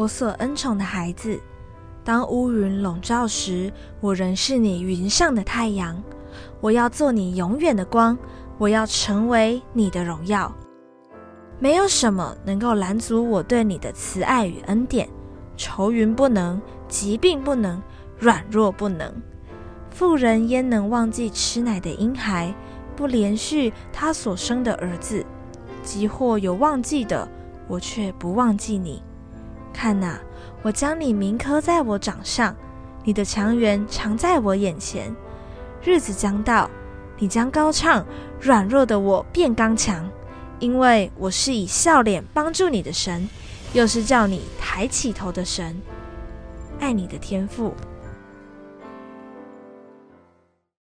我所恩宠的孩子。当乌云笼罩时，我仍是你云上的太阳。我要做你永远的光，我要成为你的荣耀。没有什么能够拦阻我对你的慈爱与恩典。愁云不能，疾病不能，软弱不能。妇人焉能忘记吃奶的婴孩，不连续他所生的儿子？即或有忘记的，我却不忘记你。看呐，我将你铭刻在我掌上，你的强援常在我眼前。日子将到，你将高唱，软弱的我变刚强，因为我是以笑脸帮助你的神，又是叫你抬起头的神。爱你的天赋